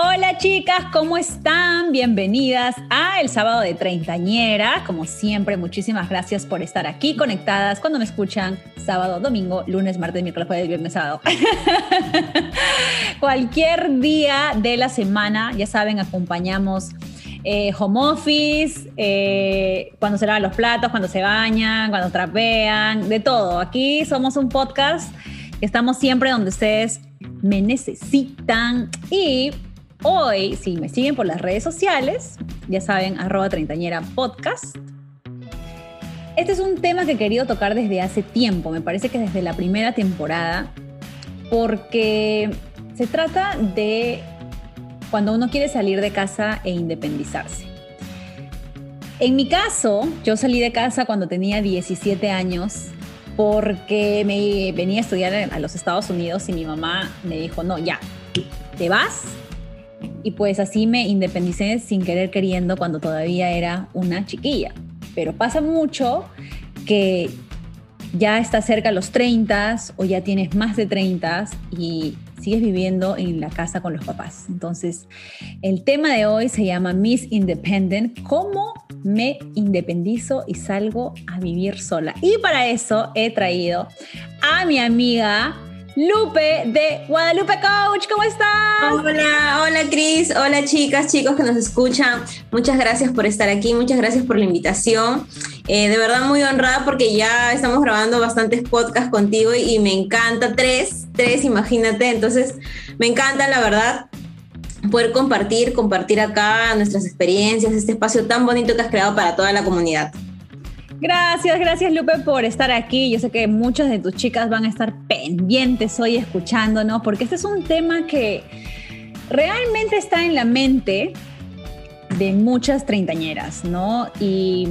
Hola chicas, ¿cómo están? Bienvenidas a el sábado de treintañera. Como siempre, muchísimas gracias por estar aquí conectadas cuando me escuchan sábado, domingo, lunes, martes, miércoles, jueves, viernes, sábado. Cualquier día de la semana, ya saben, acompañamos eh, home office, eh, cuando se lavan los platos, cuando se bañan, cuando trapean, de todo. Aquí somos un podcast, estamos siempre donde ustedes me necesitan y Hoy, si me siguen por las redes sociales, ya saben, arroba treintañera podcast. Este es un tema que he querido tocar desde hace tiempo, me parece que desde la primera temporada, porque se trata de cuando uno quiere salir de casa e independizarse. En mi caso, yo salí de casa cuando tenía 17 años porque me venía a estudiar a los Estados Unidos y mi mamá me dijo, no, ya, te vas y pues así me independicé sin querer queriendo cuando todavía era una chiquilla. Pero pasa mucho que ya estás cerca de los 30 o ya tienes más de 30 y sigues viviendo en la casa con los papás. Entonces, el tema de hoy se llama Miss Independent, ¿cómo me independizo y salgo a vivir sola? Y para eso he traído a mi amiga Lupe de Guadalupe Coach. ¿Cómo estás? Hola, hola Cris, hola chicas, chicos que nos escuchan. Muchas gracias por estar aquí, muchas gracias por la invitación. Eh, de verdad muy honrada porque ya estamos grabando bastantes podcasts contigo y me encanta, tres, tres, imagínate. Entonces, me encanta la verdad poder compartir, compartir acá nuestras experiencias, este espacio tan bonito que has creado para toda la comunidad. Gracias, gracias Lupe por estar aquí. Yo sé que muchas de tus chicas van a estar pendientes hoy escuchándonos, porque este es un tema que realmente está en la mente de muchas treintañeras, ¿no? Y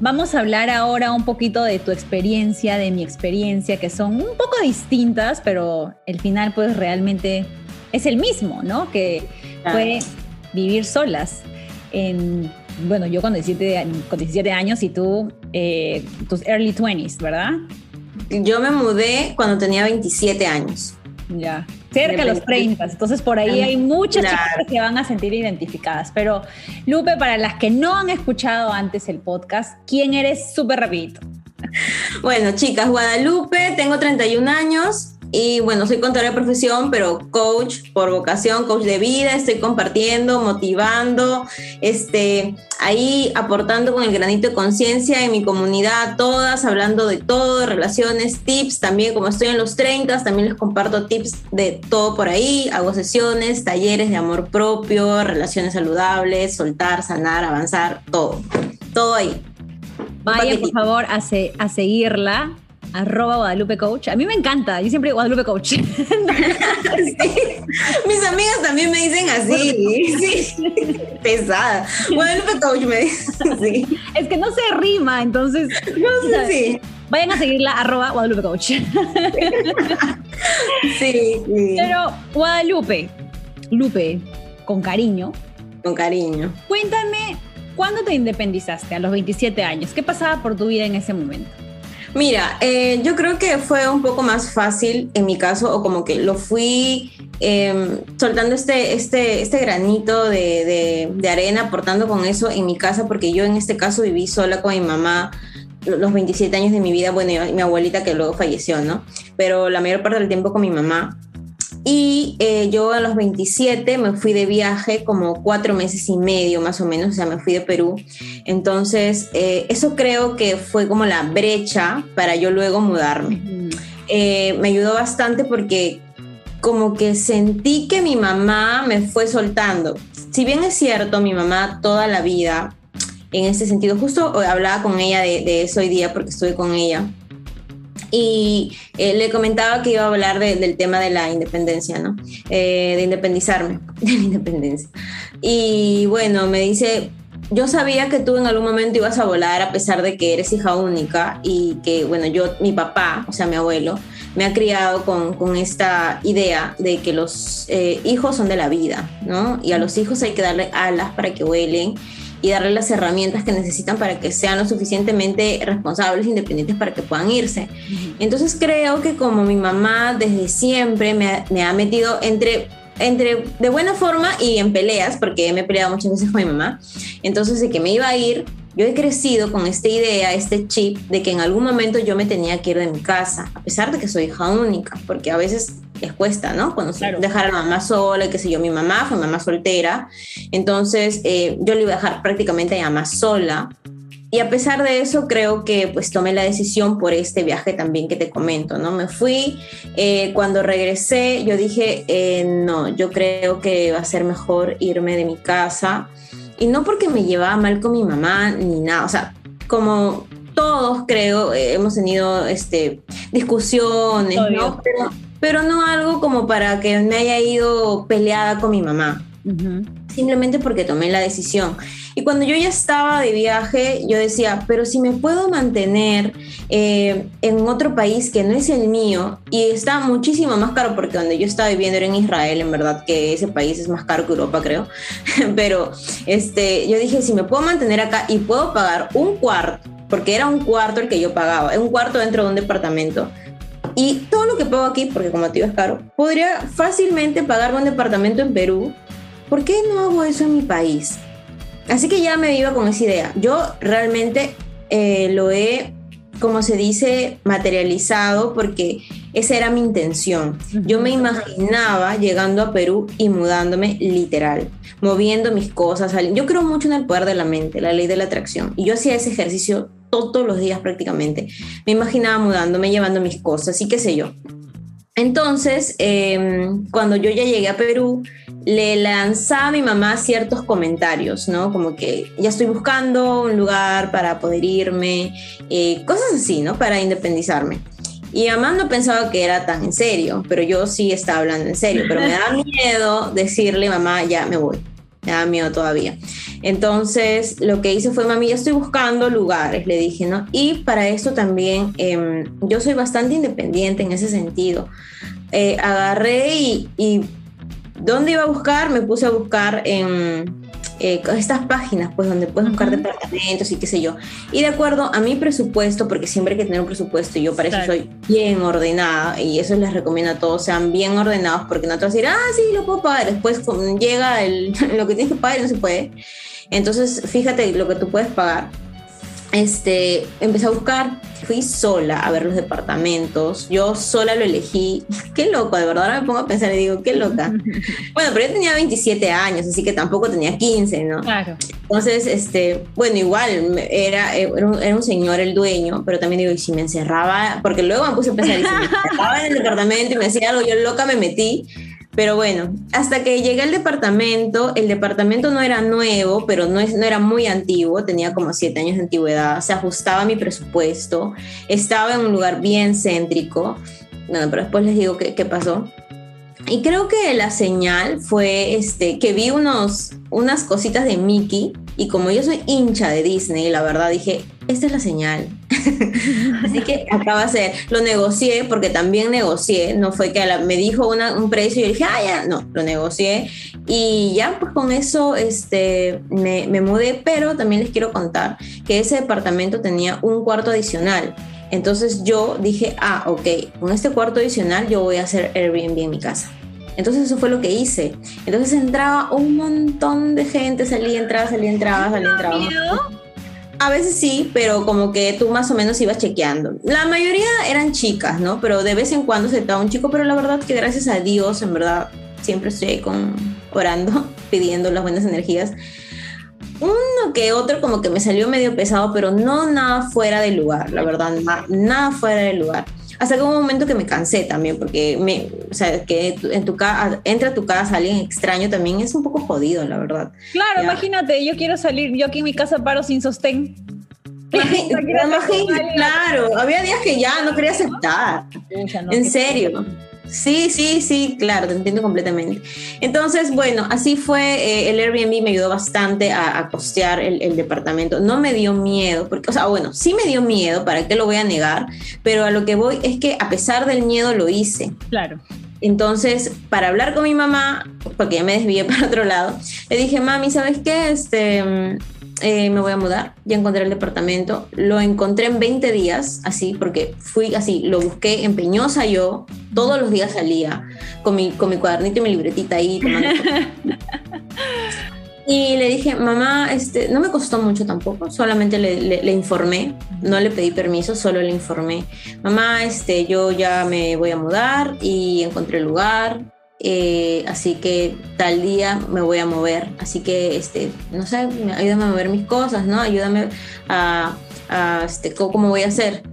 vamos a hablar ahora un poquito de tu experiencia, de mi experiencia, que son un poco distintas, pero el final pues realmente es el mismo, ¿no? Que fue vivir solas en bueno, yo con 17, con 17 años y tú, eh, tus early 20s, ¿verdad? Yo me mudé cuando tenía 27 años. Ya, cerca de los 30. Entonces por ahí hay muchas chicas que se van a sentir identificadas. Pero Lupe, para las que no han escuchado antes el podcast, ¿quién eres? Súper rapidito. Bueno, chicas, Guadalupe, tengo 31 años, y bueno, soy contadora de profesión, pero coach por vocación, coach de vida, estoy compartiendo, motivando, este, ahí aportando con el granito de conciencia en mi comunidad, todas, hablando de todo, de relaciones, tips, también como estoy en los 30, también les comparto tips de todo por ahí, hago sesiones, talleres de amor propio, relaciones saludables, soltar, sanar, avanzar, todo, todo ahí. Vaya, por favor, a, a seguirla arroba Guadalupe Coach. A mí me encanta, yo siempre digo Guadalupe Coach. Mis amigas también me dicen así. Sí. Pesada. Guadalupe Coach me dicen así. Es que no se rima, entonces. No sé si. Vayan a seguirla, arroba Guadalupe Coach. sí, sí. Pero Guadalupe, Lupe, con cariño. Con cariño. Cuéntame, ¿cuándo te independizaste? A los 27 años. ¿Qué pasaba por tu vida en ese momento? Mira, eh, yo creo que fue un poco más fácil en mi caso, o como que lo fui em, soltando este, este, este granito de, de, arena, aportando con eso en mi casa, porque yo en este caso viví sola con mi mamá los 27 años de mi vida, bueno, y mi abuelita que luego falleció, ¿no? Pero la mayor parte del tiempo con mi mamá. Y eh, yo a los 27 me fui de viaje como cuatro meses y medio más o menos, o sea, me fui de Perú. Entonces, eh, eso creo que fue como la brecha para yo luego mudarme. Eh, me ayudó bastante porque como que sentí que mi mamá me fue soltando. Si bien es cierto, mi mamá toda la vida, en ese sentido, justo hablaba con ella de, de eso hoy día porque estuve con ella y eh, le comentaba que iba a hablar del tema de la independencia, ¿no? Eh, de independizarme, de la independencia. Y bueno, me dice, yo sabía que tú en algún momento ibas a volar a pesar de que eres hija única y que, bueno, yo, mi papá, o sea, mi abuelo, me ha criado con, con esta idea de que los eh, hijos son de la vida, ¿no? Y a los hijos hay que darle alas para que vuelen y darle las herramientas que necesitan para que sean lo suficientemente responsables, independientes para que puedan irse. Entonces creo que como mi mamá desde siempre me me ha metido entre entre de buena forma y en peleas, porque me he peleado muchas veces con mi mamá. Entonces, de que me iba a ir, yo he crecido con esta idea, este chip, de que en algún momento yo me tenía que ir de mi casa, a pesar de que soy hija única, porque a veces les cuesta, ¿no? Cuando dejar a la mamá sola, qué sé yo, mi mamá fue mamá soltera, entonces eh, yo le iba a dejar prácticamente a mamá sola y a pesar de eso, creo que pues tomé la decisión por este viaje también que te comento, ¿no? Me fui, eh, cuando regresé, yo dije, eh, no, yo creo que va a ser mejor irme de mi casa. Y no porque me llevaba mal con mi mamá ni nada, o sea, como todos creo, eh, hemos tenido este, discusiones, ¿no? Pero, no algo como para que me haya ido peleada con mi mamá. Simplemente porque tomé la decisión. Y cuando yo ya estaba de viaje, yo decía, pero si me puedo mantener eh, en otro país que no es el mío y está muchísimo más caro, porque donde yo estaba viviendo era en Israel, en verdad que ese país es más caro que Europa, creo. pero este, yo dije, si me puedo mantener acá y puedo pagar un cuarto, porque era un cuarto el que yo pagaba, un cuarto dentro de un departamento. Y todo lo que pago aquí, porque como te digo es caro, podría fácilmente pagar un departamento en Perú. ¿Por qué no hago eso en mi país? Así que ya me iba con esa idea. Yo realmente eh, lo he, como se dice, materializado porque esa era mi intención. Yo me imaginaba llegando a Perú y mudándome literal, moviendo mis cosas. Yo creo mucho en el poder de la mente, la ley de la atracción. Y yo hacía ese ejercicio todos los días prácticamente. Me imaginaba mudándome, llevando mis cosas y qué sé yo. Entonces, em, cuando yo ya llegué a Perú, le lanzaba a mi mamá ciertos comentarios, ¿no? Como que ya estoy buscando un lugar para poder irme, eh, cosas así, ¿no? Para independizarme. Y mamá no pensaba que era tan en serio, pero yo sí estaba hablando en serio, pero me da miedo decirle, mamá, ya me voy. Me da miedo todavía. Entonces, lo que hice fue, mami, ya estoy buscando lugares, le dije, ¿no? Y para esto también, em, yo soy bastante independiente en ese sentido. Eh, agarré y, ¿dónde iba a buscar? Me puse a buscar en eh, estas páginas, pues, donde puedes buscar departamentos y qué sé yo. Y de acuerdo a mi presupuesto, porque siempre hay que tener un presupuesto, y yo para eso soy bien ordenada, y eso les recomiendo a todos, sean bien ordenados, porque no te vas a decir, ah, sí, lo puedo pagar. Después llega el, lo que tienes que pagar y no se puede. Entonces, fíjate lo que tú puedes pagar. Este, empecé a buscar, fui sola a ver los departamentos, yo sola lo elegí, qué loco, de verdad ahora me pongo a pensar y digo, qué loca. Bueno, pero yo tenía 27 años, así que tampoco tenía 15, ¿no? Claro. Entonces, este, bueno, igual era, era, un, señor el dueño, pero también digo, y si me encerraba, porque luego me puse a pensar, y si me encerraba en el departamento y me hacía algo, yo loca me metí, pero bueno, hasta que llegué al departamento, el departamento no era nuevo, pero no, es, no era muy antiguo, tenía como siete años de antigüedad, se ajustaba a mi presupuesto, estaba en un lugar bien céntrico. Bueno, pero después les digo qué, qué pasó. Y creo que la señal fue este, que vi unos, unas cositas de Mickey y como yo soy hincha de Disney, la verdad dije, esta es la señal. Así que acaba de ser, lo negocié porque también negocié, no fue que me dijo un precio y yo dije, ah, ya, no, lo negocié y ya pues con eso este, me, me mudé, pero también les quiero contar que ese departamento tenía un cuarto adicional. Entonces yo dije, ah, ok, con este cuarto adicional yo voy a hacer Airbnb en mi casa. Entonces eso fue lo que hice. Entonces entraba un montón de gente, salía, entraba, salía, entraba, salía, entraba. A veces sí, pero como que tú más o menos ibas chequeando. La mayoría eran chicas, ¿no? Pero de vez en cuando se estaba un chico, pero la verdad que gracias a Dios, en verdad, siempre estoy con, orando, pidiendo las buenas energías. Uno que otro como que me salió medio pesado, pero no nada fuera de lugar, la verdad, nada fuera de lugar hasta que hubo un momento que me cansé también, porque me, o sea, que en tu casa, entra a tu casa alguien extraño también es un poco jodido, la verdad. Claro, imagínate, yo quiero salir, yo aquí en mi casa paro sin sostén. claro, había días que ya no quería aceptar. en serio. Sí, sí, sí, claro, te entiendo completamente. Entonces, bueno, así fue, eh, el Airbnb me ayudó bastante a, costear el, departamento. No me dio miedo, porque, o sea, bueno, sí me dio miedo, ¿para qué lo voy a negar? Pero a lo que voy es que a pesar del miedo lo hice. Claro. Entonces, para hablar con mi mamá, porque ya me desvié para otro lado, le dije, mami, ¿sabes qué? Este, eh, me voy a mudar, ya encontré el departamento, lo encontré en 20 días, así, porque fui así, lo busqué empeñosa yo, todos los días salía con mi, con mi cuadernito y mi libretita ahí tomando Y le dije, mamá, este, no me costó mucho tampoco, solamente le, le, informé, no le pedí permiso, solo le informé. Mamá, este, yo ya me voy a mudar y encontré el lugar, eh, así que tal día me voy a mover, así que, este, no sé, ayúdame a mover mis cosas, ¿no? Ayúdame a, a este, cómo voy a hacer.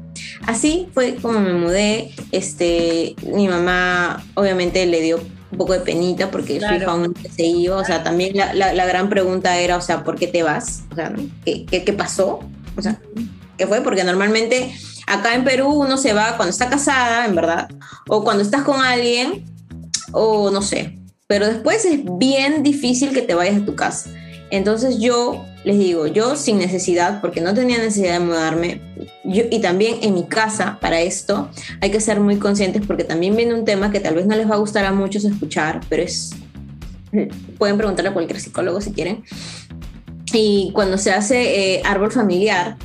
Así fue como me mudé, este, mi mamá obviamente le dio un poco de penita porque su hija aún se iba, o sea, también la, la, gran pregunta era, o sea, ¿por qué te vas? O sea, ¿qué, qué, qué pasó? O sea, ¿qué fue? Porque normalmente acá en Perú uno se va cuando está casada, en verdad, o cuando estás con alguien o no sé. Pero después es bien difícil que te vayas a tu casa. Entonces yo les digo, yo sin necesidad, porque no tenía necesidad de mudarme, y también en mi casa para esto hay que ser muy conscientes porque también viene un tema que tal vez no les va a gustar a muchos escuchar, pero es, pueden preguntarle a cualquier psicólogo si quieren. Y cuando se hace eh, árbol familiar,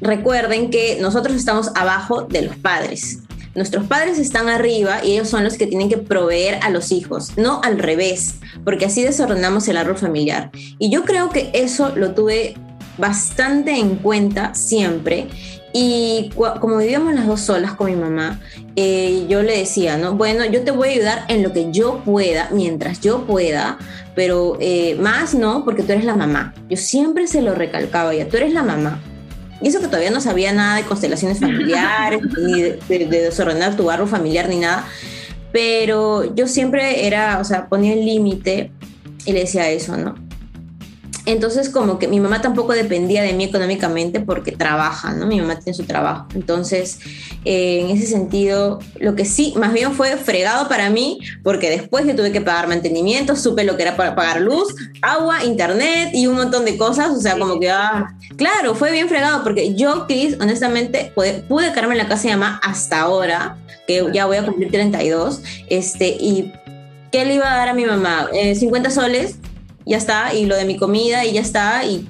recuerden que nosotros estamos abajo de los padres. Nuestros padres están arriba y ellos son los que tienen que proveer a los hijos, no al revés, porque así desordenamos el árbol familiar. Y yo creo que eso lo tuve bastante en cuenta siempre. Y como vivíamos las dos solas con mi mamá, eh, yo le decía, ¿no? Bueno, yo te voy a ayudar en lo que yo pueda, mientras yo pueda, pero eh, más no, porque tú eres la mamá. Yo siempre se lo recalcaba ya, tú eres la mamá. Y eso que todavía no sabía nada de constelaciones familiares, ni de, desordenar tu barro familiar, ni nada. Pero yo siempre era, o sea, ponía el límite y le decía eso, ¿no? Entonces, como que mi mamá tampoco dependía de mí económicamente porque trabaja, ¿no? Mi mamá tiene su trabajo. Entonces, eh, en ese sentido, lo que sí, más bien fue fregado para mí, porque después yo tuve que pagar mantenimiento, supe lo que era para pagar luz, agua, internet y un montón de cosas. O sea, como que, ah, claro, fue bien fregado porque yo, Chris, honestamente, pude, pude quedarme en la casa de mamá hasta ahora, que ya voy a cumplir 32, este, y ¿qué le iba a dar a mi mamá? 50 eh, soles ya está, y lo de mi comida y ya está, y,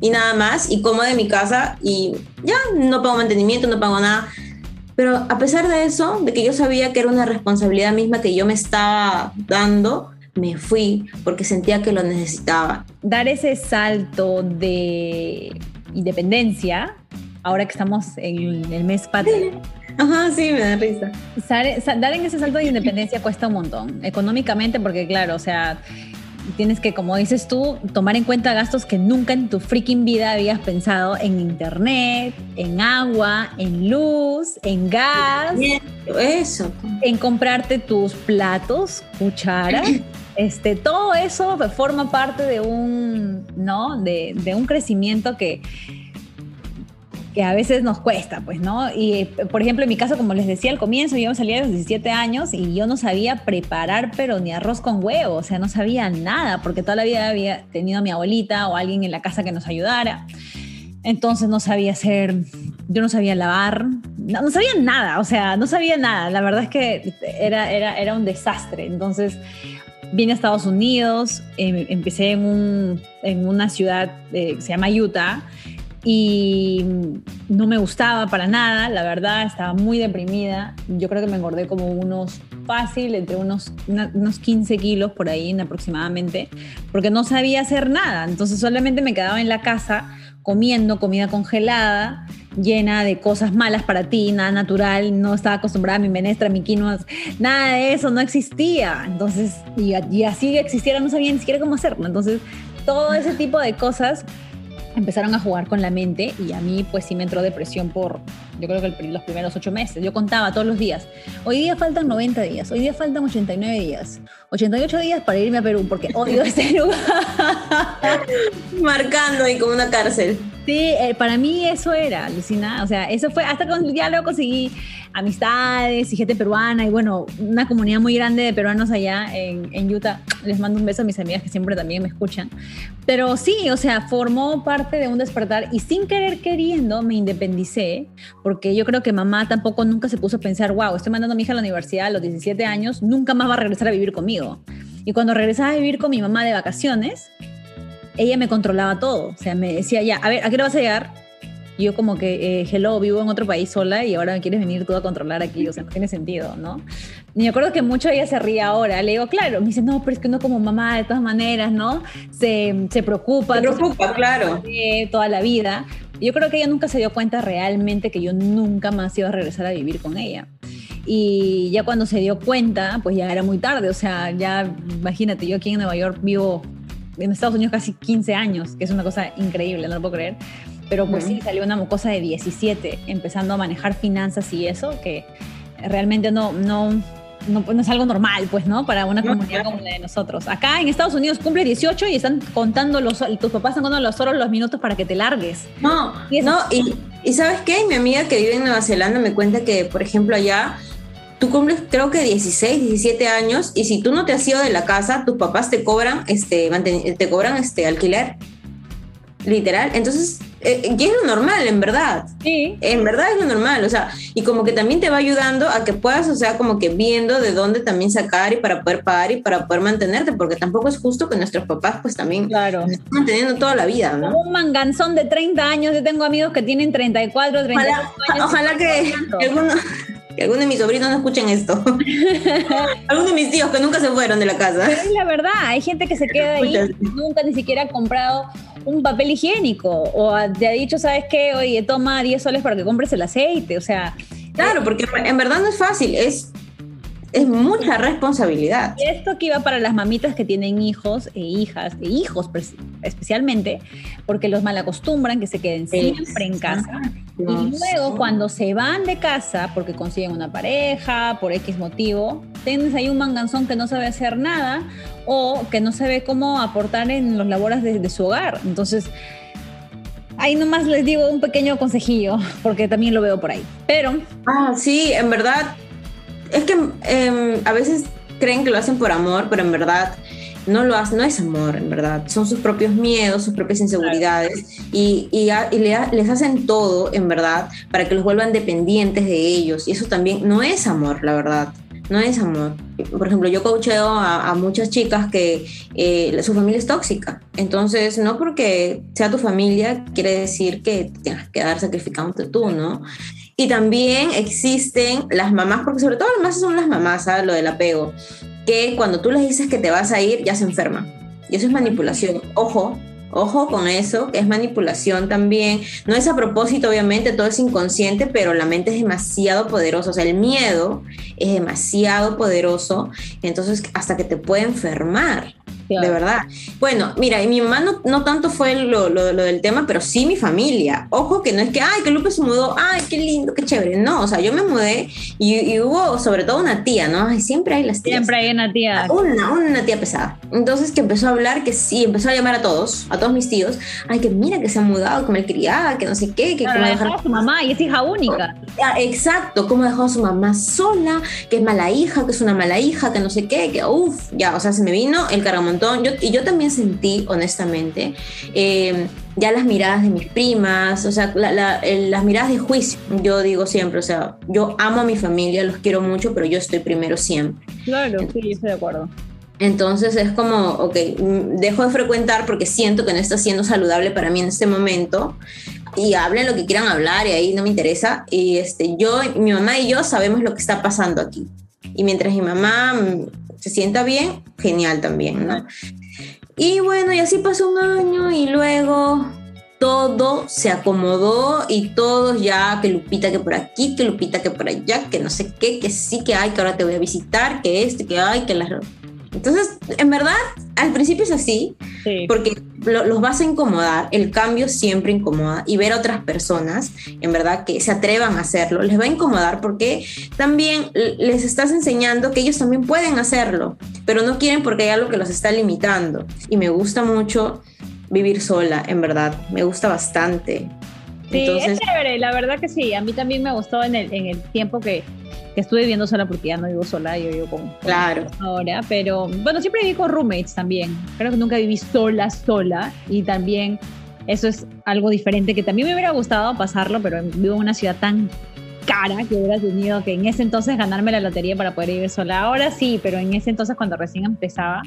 y nada más, y como de mi casa y ya no pago mantenimiento, no pago nada. Pero a pesar de eso, de que yo sabía que era una responsabilidad misma que yo me estaba dando, me fui porque sentía que lo necesitaba. Dar ese salto de independencia, ahora que estamos en el mes patrio. Ajá, sí, me da risa. Dar en ese salto de independencia cuesta un montón, económicamente, porque claro, o sea, tienes que, como dices tú, tomar en cuenta gastos que nunca en tu freaking vida habías pensado en internet, en agua, en luz, en gas. Eso. En comprarte tus platos, cucharas. Este, todo eso forma parte de un, ¿no? De, de un crecimiento que, que a veces nos cuesta, pues, ¿no? Y, por ejemplo, en mi caso, como les decía al comienzo, yo salía a los 17 años y yo no sabía preparar, pero ni arroz con huevo, o sea, no sabía nada, porque toda la vida había tenido a mi abuelita o alguien en la casa que nos ayudara. Entonces no sabía hacer, yo no sabía lavar, no, sabía nada, o sea, no sabía nada. La verdad es que era, era, era un desastre. Entonces vine a Estados Unidos, em, empecé en, un, en una ciudad eh, que se llama Utah y no me gustaba para nada, la verdad, estaba muy deprimida. Yo creo que me engordé como unos fácil, entre unos, unos 15 kilos por ahí aproximadamente, porque no sabía hacer nada. Entonces solamente me quedaba en la casa comiendo comida congelada, llena de cosas malas para ti, nada natural, no estaba acostumbrada a mi menestra, mi quinoa, nada de eso, no existía. Entonces, y, y así existiera, no sabía ni siquiera cómo hacerlo. Entonces, todo ese tipo de cosas empezaron a jugar con la mente y a mí pues sí me entró depresión por, yo creo que los primeros ocho meses. Yo contaba todos los días. Hoy día faltan 90 días, hoy día faltan 89 días, 88 días para irme a Perú porque odio este lugar. Marcando ahí como una cárcel. Sí, eh, para mí eso era, Lucina. O sea, eso fue, hasta cuando ya luego conseguí amistades y gente peruana y bueno, una comunidad muy grande de peruanos allá en, en, Utah. Les mando un beso a mis amigas que siempre también me escuchan. Pero sí, o sea, formó parte de un despertar y sin querer queriendo me independicé porque yo creo que mamá tampoco nunca se puso a pensar, wow, estoy mandando a mi hija a la universidad a los 17 años, nunca más va a regresar a vivir conmigo. Y cuando regresaba a vivir con mi mamá de vacaciones, ella me controlaba todo. O sea, me decía, ya, a ver, ¿a qué hora vas a llegar? Y yo como que, eh, hello, vivo en otro país sola y ahora me quieres venir tú a controlar aquí, o sea, no tiene sentido, ¿no? Y me acuerdo que mucho ella se ría ahora, le digo, claro, me dice, no, pero es que uno como mamá de todas maneras, ¿no? Se, se preocupa. Se preocupa, claro. Toda la vida. Yo creo que ella nunca se dio cuenta realmente que yo nunca más iba a regresar a vivir con ella. Y ya cuando se dio cuenta, pues ya era muy tarde, o sea, ya imagínate, yo aquí en Nueva York vivo en Estados Unidos casi 15 años, que es una cosa increíble, no lo puedo creer. Pero pues sí, salió una cosa de 17, empezando a manejar finanzas y eso, que realmente no, no, no, no, es algo normal, pues, ¿no? Para una comunidad como la de nosotros. Acá en Estados Unidos cumple 18 y están contando los, tus papás están contando los horas, los minutos para que te largues. No, y no, y, y ¿sabes qué? Mi amiga que vive en Nueva Zelanda me cuenta que, por ejemplo, allá tú cumples creo que 16, 17 años y si tú no te has ido de la casa, tus papás te cobran este, te cobran este alquiler. Literal. Entonces, eh, y es lo normal, en verdad. Sí. En verdad es lo normal, o sea, y como que también te va ayudando a que puedas, o sea, como que viendo de dónde también sacar y para poder pagar y para poder mantenerte, porque tampoco es justo que nuestros papás pues también claro. estén manteniendo toda la vida, ¿no? un manganzón de 30 años, yo tengo amigos que tienen 34, 35 años. Ojalá que algunos que algunos de mis sobrinos no escuchen esto. algunos de mis tíos que nunca se fueron de la casa. Pero es la verdad, hay gente que se queda ahí, nunca ni siquiera ha comprado un papel higiénico o te ha dicho, ¿sabes qué? Oye, toma 10 soles para que compres el aceite, o sea... Claro, porque en verdad no es fácil, es es mucha responsabilidad. Y esto que iba para las mamitas que tienen hijos e hijas, e hijos especialmente, porque los malacostumbran que se queden siempre en casa. Y luego cuando se van de casa, porque consiguen una pareja, por X motivo, tienes ahí un manganzón que no sabe hacer nada o que no sabe cómo aportar en los labores de, de su hogar. Entonces, ahí nomás les digo un pequeño consejillo, porque también lo veo por ahí. Pero... Ah, sí, en verdad es que em, a veces creen que lo hacen por amor, pero en verdad no lo hacen, no es amor, en verdad. Son sus propios miedos, sus propias inseguridades y, y, les hacen todo, en verdad, para que los vuelvan dependientes de ellos. Y eso también no es amor, la verdad. No es amor. Por ejemplo, yo coacheo a, muchas chicas que eh, su familia es tóxica. Entonces, no porque sea tu familia quiere decir que tengas que quedar sacrificándote tú, ¿no? Y también existen las mamás, porque sobre todo más son las mamás, ¿sabes? Lo del apego, que cuando tú les dices que te vas a ir, ya se enferman. Y eso es manipulación. Ojo, ojo con eso, es manipulación también. No es a propósito, obviamente, todo es inconsciente, pero la mente es demasiado poderosa. O sea, el miedo es demasiado poderoso. Entonces, hasta que te puede enfermar. De verdad. Bueno, mira, y mi mamá no, no tanto fue lo, lo, del tema, pero sí mi familia. Ojo que no es que, ay, que Lupe se mudó, ay, qué lindo, qué chévere. No, o sea, yo me mudé y, hubo sobre todo una tía, ¿no? Ay, siempre hay las tías. Siempre hay una tía. Una, una tía pesada. Entonces que empezó a hablar, que sí, empezó a llamar a todos, a todos mis tíos, ay, que mira que se ha mudado, que me criada, que no sé qué, que, claro, dejó a su mamá y es hija única. Ah, exacto, cómo dejó a su mamá sola, que es mala hija, que es una mala hija, que no sé qué, que uff, ya, o sea, se me vino el caramón yo, y yo también sentí, honestamente, eh, ya las miradas de mis primas, o sea, las miradas de juicio. Yo digo siempre, o sea, yo amo a mi familia, los quiero mucho, pero yo estoy primero siempre. Claro, sí, estoy de acuerdo. Entonces es como, ok, dejo de frecuentar porque siento que no está siendo saludable para mí en este momento y hablen lo que quieran hablar y ahí no me interesa. Y este, yo, mi mamá y yo sabemos lo que está pasando aquí. Y mientras mi mamá se sienta bien, genial también, ¿no? Y bueno, y así pasó un año y luego todo se acomodó y todos ya, que Lupita que por aquí, que Lupita que por allá, que no sé qué, que sí que hay, que ahora te voy a visitar, que este, que hay, que las... Entonces, en verdad, al principio es así, porque los vas a incomodar, el cambio siempre incomoda y ver a otras personas, en verdad, que se atrevan a hacerlo, les va a incomodar porque también les estás enseñando que ellos también pueden hacerlo, pero no quieren porque hay algo que los está limitando. Y me gusta mucho vivir sola, en verdad. Me gusta bastante. Sí, es chévere, la verdad que sí. A mí también me gustó en el, en el tiempo que, que estuve viviendo sola, porque ya no vivo sola, yo vivo con, claro. ahora. Pero bueno, siempre viví con roommates también. Creo que nunca viví sola, sola. Y también eso es algo diferente que también me hubiera gustado pasarlo, pero vivo en una ciudad tan cara que hubiera tenido que en ese entonces ganarme la lotería para poder vivir sola. Ahora sí, pero en ese entonces cuando recién empezaba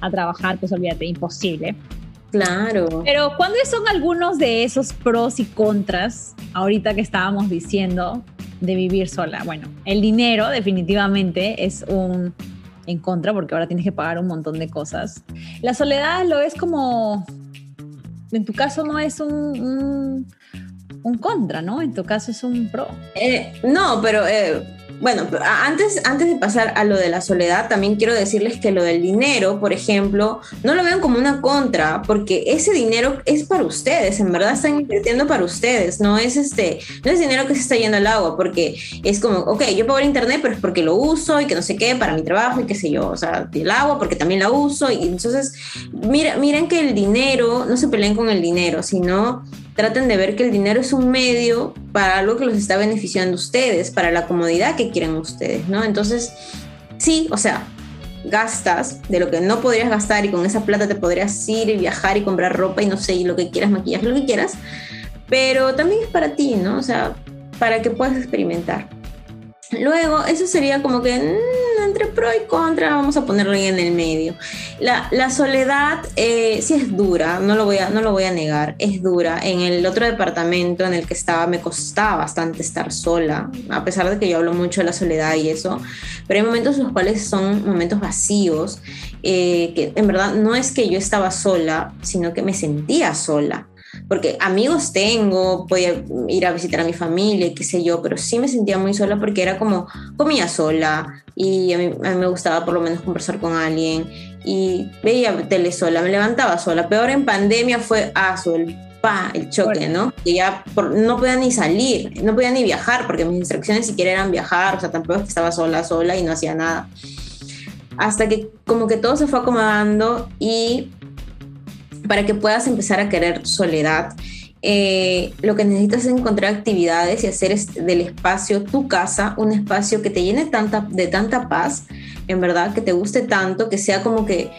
a trabajar, pues olvídate, imposible. Claro. Pero ¿cuáles son algunos de esos pros y contras ahorita que estábamos diciendo de vivir sola? Bueno, el dinero definitivamente es un en contra porque ahora tienes que pagar un montón de cosas. La soledad lo es como, en tu caso no es un, un, contra, ¿no? En tu caso es un pro. Eh, no, pero eh, bueno, antes, antes de pasar a lo de la soledad, también quiero decirles que lo del dinero, por ejemplo, no lo vean como una contra, porque ese dinero es para ustedes, en verdad están invirtiendo para ustedes, no es este, no es dinero que se está yendo al agua, porque es como, ok, yo pago el internet, pero es porque lo uso y que no sé qué, para mi trabajo y qué sé yo, o sea, el agua porque también la uso, y entonces, mira, miren que el dinero, no se peleen con el dinero, sino traten de ver que el dinero es un medio para algo que los está beneficiando ustedes, para la comodidad que quieren ustedes, ¿no? Entonces, sí, o sea, gastas de lo que no podrías gastar y con esa plata te podrías ir y viajar y comprar ropa y no sé, y lo que quieras, maquillaje, lo que quieras, pero también es para ti, ¿no? O sea, para que puedas experimentar. Luego, eso sería como que mm, entre pro y contra, vamos a ponerlo en el medio. La, la soledad eh, sí es dura, no lo, voy a, no lo voy a negar, es dura. En el otro departamento en el que estaba me costaba bastante estar sola, a pesar de que yo hablo mucho de la soledad y eso, pero hay momentos en los cuales son momentos vacíos, eh, que en verdad no es que yo estaba sola, sino que me sentía sola porque amigos tengo, podía ir a visitar a mi familia, qué sé yo, pero sí me sentía muy sola porque era como comía sola y a mí, me gustaba por lo menos conversar con alguien y veía tele sola, me levantaba sola. Peor en pandemia fue ah, el, pa, el choque, ¿no? Que ya no podía ni salir, no podía ni viajar porque mis instrucciones siquiera eran viajar, o sea, tampoco estaba sola, sola y no hacía nada. Hasta que como que todo se fue acomodando y para que puedas empezar a querer soledad. Eh, lo que necesitas es encontrar actividades y hacer del espacio, tu casa, un espacio que te llene de tanta paz, en verdad, que te guste tanto, que sea como que,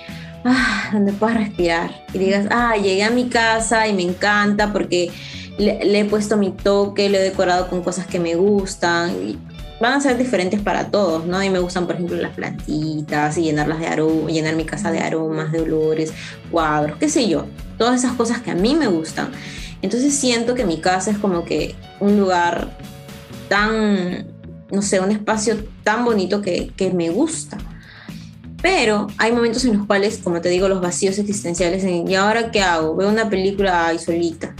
ah, donde puedas respirar y digas, ah, llegué a mi casa y me encanta porque le, le he puesto mi toque, lo he decorado con cosas que me gustan. Van a ser diferentes para todos, ¿no? Y me gustan, por ejemplo, las plantitas y llenarlas de aromas, llenar mi casa de aromas, de olores, cuadros, qué sé yo, todas esas cosas que a mí me gustan. Entonces siento que mi casa es como que un lugar tan, no sé, un espacio tan bonito que, que me gusta. Pero hay momentos en los cuales, como te digo, los vacíos existenciales, ¿y ahora qué hago? Veo una película ahí solita.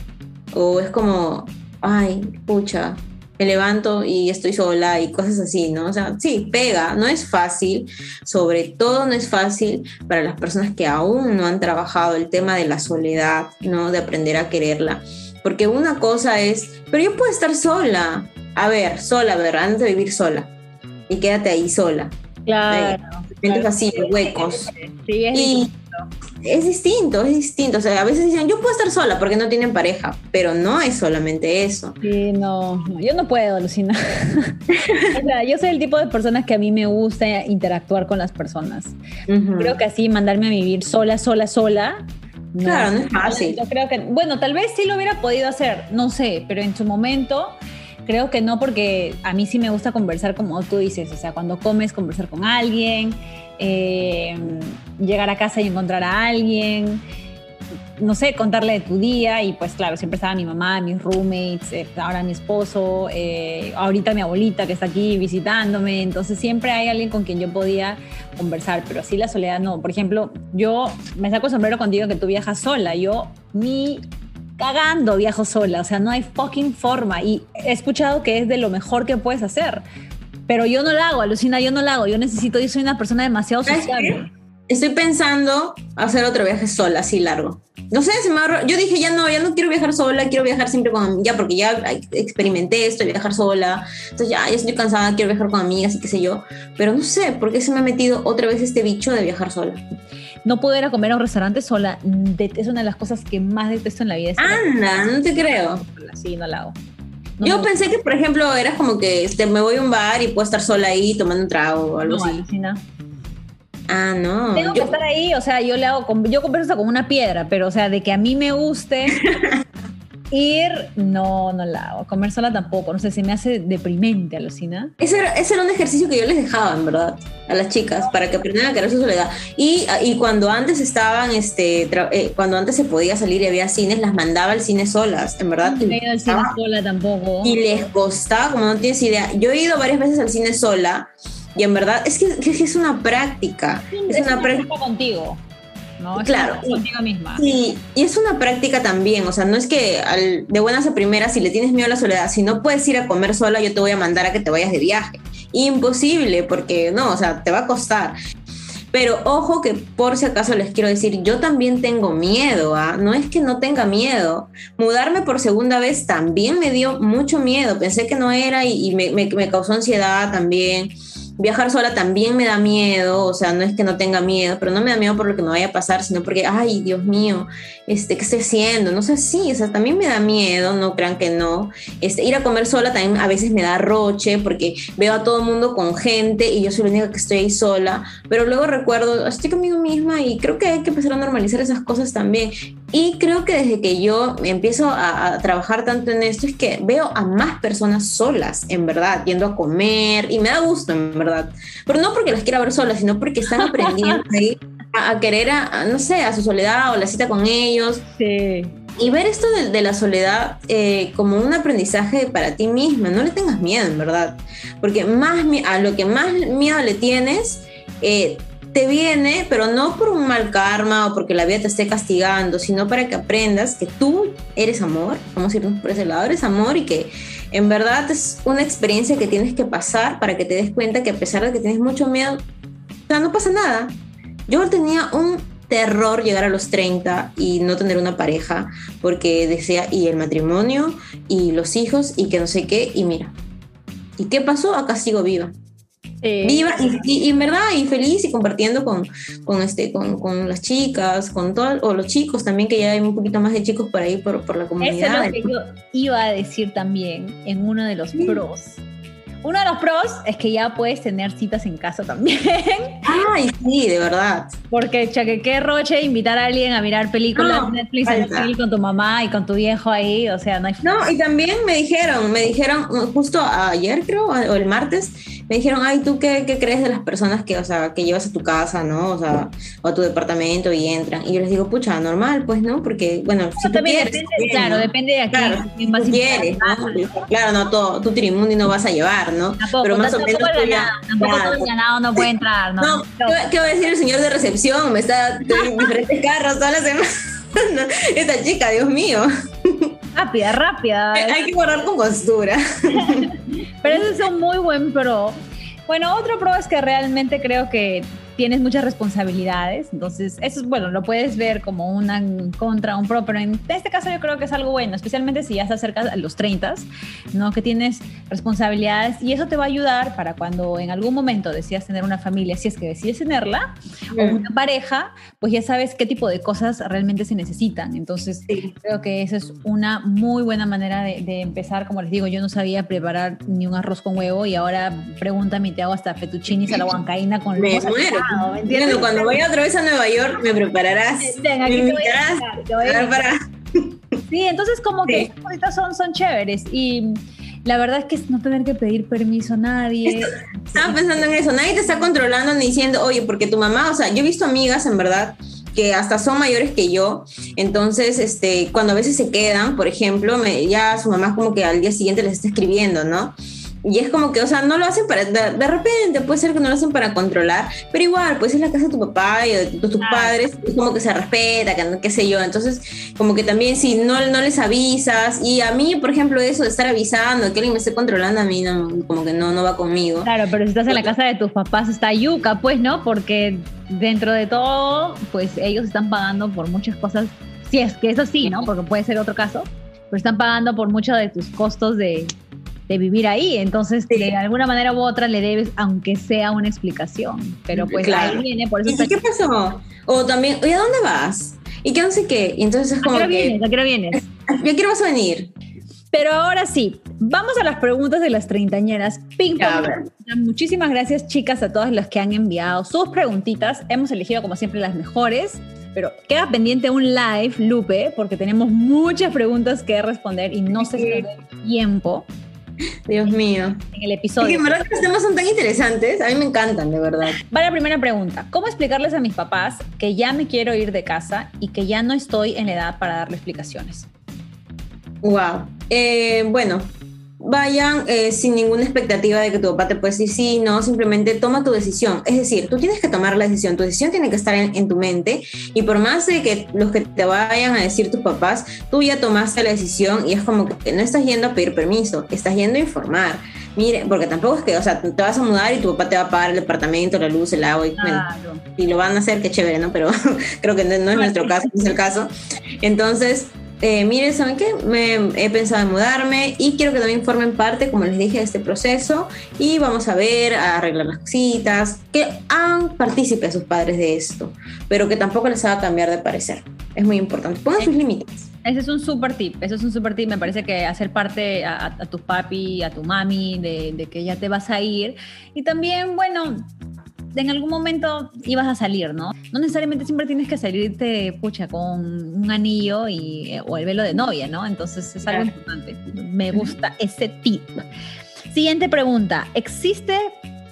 O es como, ay, pucha, me levanto y estoy sola y cosas así, ¿no? O sea, sí, pega, no es fácil, sobre todo no es fácil para las personas que aún no han trabajado el tema de la soledad, ¿no? De aprender a quererla. Porque una cosa es, pero yo puedo estar sola. A ver, sola, ¿verdad? Antes de vivir sola. Y quédate ahí sola. Claro. claro. así, huecos. Sí, es y, es distinto, es distinto. O sea, a veces dicen, yo puedo estar sola porque no tienen pareja, pero no es solamente eso. Sí, no, yo no puedo, alucinar. o sea, yo soy el tipo de personas que a mí me gusta interactuar con las personas. Creo que así mandarme a vivir sola, sola, sola. claro, no es fácil. Yo creo que, bueno, tal vez sí lo hubiera podido hacer, no sé, pero en su momento creo que no porque a mí sí me gusta conversar como tú dices, o sea, cuando comes, conversar con alguien eh, llegar a casa y encontrar a alguien, no sé, contarle de tu día y pues claro, siempre estaba mi mamá, mis roommates, eh, ahora mi esposo, eh, ahorita mi abuelita que está aquí visitándome, entonces siempre hay alguien con quien yo podía conversar, pero así la soledad no. Por ejemplo, yo me saco el sombrero contigo que tú viajas sola, yo ni cagando viajo sola, o sea, no hay fucking forma y he escuchado que es de lo mejor que puedes hacer pero yo no la hago, alucina, yo no la hago. Yo necesito, yo soy una persona demasiado sociable. Estoy pensando hacer otro viaje sola, así largo. No sé, se me ahorro. Yo dije, ya no, ya no quiero viajar sola, quiero viajar siempre con ya porque ya experimenté esto, viajar sola. Entonces ya, ya estoy cansada, quiero viajar con amigas y qué sé yo. Pero no sé por qué se me ha metido otra vez este bicho de viajar sola. No poder a comer a un restaurante sola es una de las cosas que más detesto en la vida. Anda, no te creo. Sí, no la hago. yo pensé que, por ejemplo, eras como que este, me voy a un bar y puedo estar sola ahí tomando un trago o algo así. Ah, no. Tengo que estar ahí, o sea, yo le hago, yo converso como una piedra, pero o sea, de que a mí me guste ir, no, no la hago. Comer sola tampoco, no sé, se me hace deprimente, alucina. Ese era, ese era un ejercicio que yo les dejaba, en verdad, a las chicas, para que aprendieran a querer su soledad. Y, y cuando antes estaban, este, eh, cuando antes se podía salir y había cines, las mandaba al cine solas, en verdad. No he ido al cine sola tampoco. Y les costaba, como no tienes idea. Yo he ido varias veces al cine sola y en verdad, es que, es una práctica. Es, una, práctica contigo. ¿no? claro. contigo misma. Sí, y es una práctica también. O sea, no es que al, de buenas a primeras, si le tienes miedo a la soledad, si no puedes ir a comer sola, yo te voy a mandar a que te vayas de viaje. Imposible, porque no, o sea, te va a costar. Pero ojo que por si acaso les quiero decir, yo también tengo miedo, ¿ah? no es que no tenga miedo. Mudarme por segunda vez también me dio mucho miedo, pensé que no era y, me, me, causó ansiedad también viajar sola también me da miedo, o sea, no es que no tenga miedo, pero no me da miedo por lo que me vaya a pasar, sino porque, ay, Dios mío, este, ¿qué estoy haciendo? No sé, sí, o sea, también me da miedo, no crean que no. Este, ir a comer sola también a veces me da roche, porque veo a todo el mundo con gente y yo soy la única que estoy ahí sola, pero luego recuerdo, estoy conmigo misma y creo que hay que empezar a normalizar esas cosas también. Y creo que desde que yo empiezo a, a trabajar tanto en esto es que veo a más personas solas, en verdad, yendo a comer y me da gusto, en verdad pero no porque las quiera ver solas, sino porque están aprendiendo a, querer, a, no sé, a su soledad o la cita con ellos. Y ver esto de, la soledad eh, como un aprendizaje para ti misma, no le tengas miedo, en verdad. Porque más a lo que más miedo le tienes, eh, te viene, pero no por un mal karma o porque la vida te esté castigando, sino para que aprendas que tú eres amor, vamos a irnos por ese lado, eres amor y que en verdad es una experiencia que tienes que pasar para que te des cuenta que a pesar de que tienes mucho miedo, o no pasa nada. Yo tenía un terror llegar a los 30 y no tener una pareja porque decía, y el matrimonio, y los hijos, y que no sé qué, y mira. ¿Y qué pasó? Acá sigo viva. Eh, viva y, en verdad y feliz y compartiendo con, con, este, con, con las chicas, con todos, o los chicos también, que ya hay un poquito más de chicos por ahí, por, por la comunidad. Eso es lo que yo iba a decir también en uno de los pros uno de los pros es que ya puedes tener citas en casa también. Ay, sí, de verdad. Porque chaque, qué roche invitar a alguien a mirar películas no, Netflix con tu mamá y con tu viejo ahí, o sea, no hay No, y también me dijeron, me dijeron justo ayer creo, o el martes, me dijeron, ay, ¿tú qué, qué, crees de las personas que, o sea, que llevas a tu casa, ¿no? O sea, o a tu departamento y entran. Y yo les digo, pucha, normal, pues, ¿no? Porque, bueno, si tú quieres, depende, Claro, depende de a claro, quién más quieres, ¿no? Claro, no, todo, tu trimundi no vas a llevar, ¿no? Tampoco, Pero más o menos ganado, tampoco todo el ganado no puede entrar, ¿no? no ¿qué, va a decir el señor de recepción? Me está en diferentes carros todas las semanas. Esta chica, Dios mío. Rápida, rápida. Hay que guardar con costura. Pero eso es un muy buen pro. Bueno, otro pro es que realmente creo que tienes muchas responsabilidades, entonces eso es bueno, lo puedes ver como una contra, un pro, pero en este caso yo creo que es algo bueno, especialmente si ya estás cerca de los 30, ¿no? Que tienes responsabilidades y eso te va a ayudar para cuando en algún momento decidas tener una familia, si es que decides tenerla, o una pareja, pues ya sabes qué tipo de cosas realmente se necesitan. Entonces creo que esa es una muy buena manera de, empezar, como les digo, yo no sabía preparar ni un arroz con huevo y ahora pregúntame, te hago hasta fettuccini a la huancaína con me cuando vaya otra vez a Nueva York me prepararás. me para... Sí, entonces como que estas cositas son, son chéveres y la verdad es que no tener que pedir permiso a nadie. estaba pensando en eso, nadie te está controlando ni diciendo, oye, porque tu mamá, o sea, yo he visto amigas en verdad que hasta son mayores que yo, entonces, este, cuando a veces se quedan, por ejemplo, me, ya su mamá como que al día siguiente les está escribiendo, ¿no? Y es como que, o sea, no lo hacen para, de, repente puede ser que no lo hacen para controlar, pero igual, pues es la casa de tu papá y de, tus padres, es como que se respeta, que qué sé yo. Entonces, como que también si no, no les avisas, y a mí, por ejemplo, eso de estar avisando, que alguien me esté controlando, a mí no, como que no, no va conmigo. Claro, pero si estás en la casa de tus papás está yuca, pues, ¿no? Porque dentro de todo, pues ellos están pagando por muchas cosas, si es que es así, ¿no? Porque puede ser otro caso, pero están pagando por muchos de tus costos de, de vivir ahí. Entonces, de alguna manera u otra le debes, aunque sea una explicación. Pero pues ahí viene, por eso. ¿Y qué pasó? O también, ¿y a dónde vas? ¿Y qué no sé qué? Y entonces es como. ¿A qué vienes? ¿A qué vienes? ¿A qué vas a venir? Pero ahora sí, vamos a las preguntas de las treintañeras. Ping pong. Muchísimas gracias, chicas, a todas las que han enviado sus preguntitas. Hemos elegido, como siempre, las mejores. Pero queda pendiente un live, Lupe, porque tenemos muchas preguntas que responder y no se sí. tiempo. Dios mío. En el episodio. Y en verdad los temas son tan interesantes. A mí me encantan, de verdad. Va la primera pregunta. ¿Cómo explicarles a mis papás que ya me quiero ir de casa y que ya no estoy en la edad para darle explicaciones? Wow. Eh, bueno, vayan eh, sin ninguna expectativa de que tu papá te pueda decir sí, no, simplemente toma tu decisión. Es decir, tú tienes que tomar la decisión, tu decisión tiene que estar en, tu mente y por más de que los que te vayan a decir tus papás, tú ya tomaste la decisión y es como que no estás yendo a pedir permiso, estás yendo a informar. Mire, porque tampoco es que, o sea, te vas a mudar y tu papá te va a pagar el departamento, la luz, el agua y, y lo van a hacer, qué chévere, ¿no? Pero creo que no, no es nuestro caso, no es el caso. Entonces, eh, miren, ¿saben qué? Me, he pensado en mudarme y quiero que también formen parte, como les dije, de este proceso y vamos a ver, a arreglar las cositas, que han partícipe a sus padres de esto, pero que tampoco les haga cambiar de parecer. Es muy importante. Pongan sus límites. Ese es un súper tip, ese es un súper tip. Me parece que hacer parte a, a, tu papi, a tu mami, de, de que ya te vas a ir. Y también, bueno, en algún momento ibas a salir, ¿no? No necesariamente siempre tienes que salirte, pucha, con un anillo y, eh, o el velo de novia, ¿no? Entonces es algo importante. Me gusta ese tip. Siguiente pregunta. ¿Existe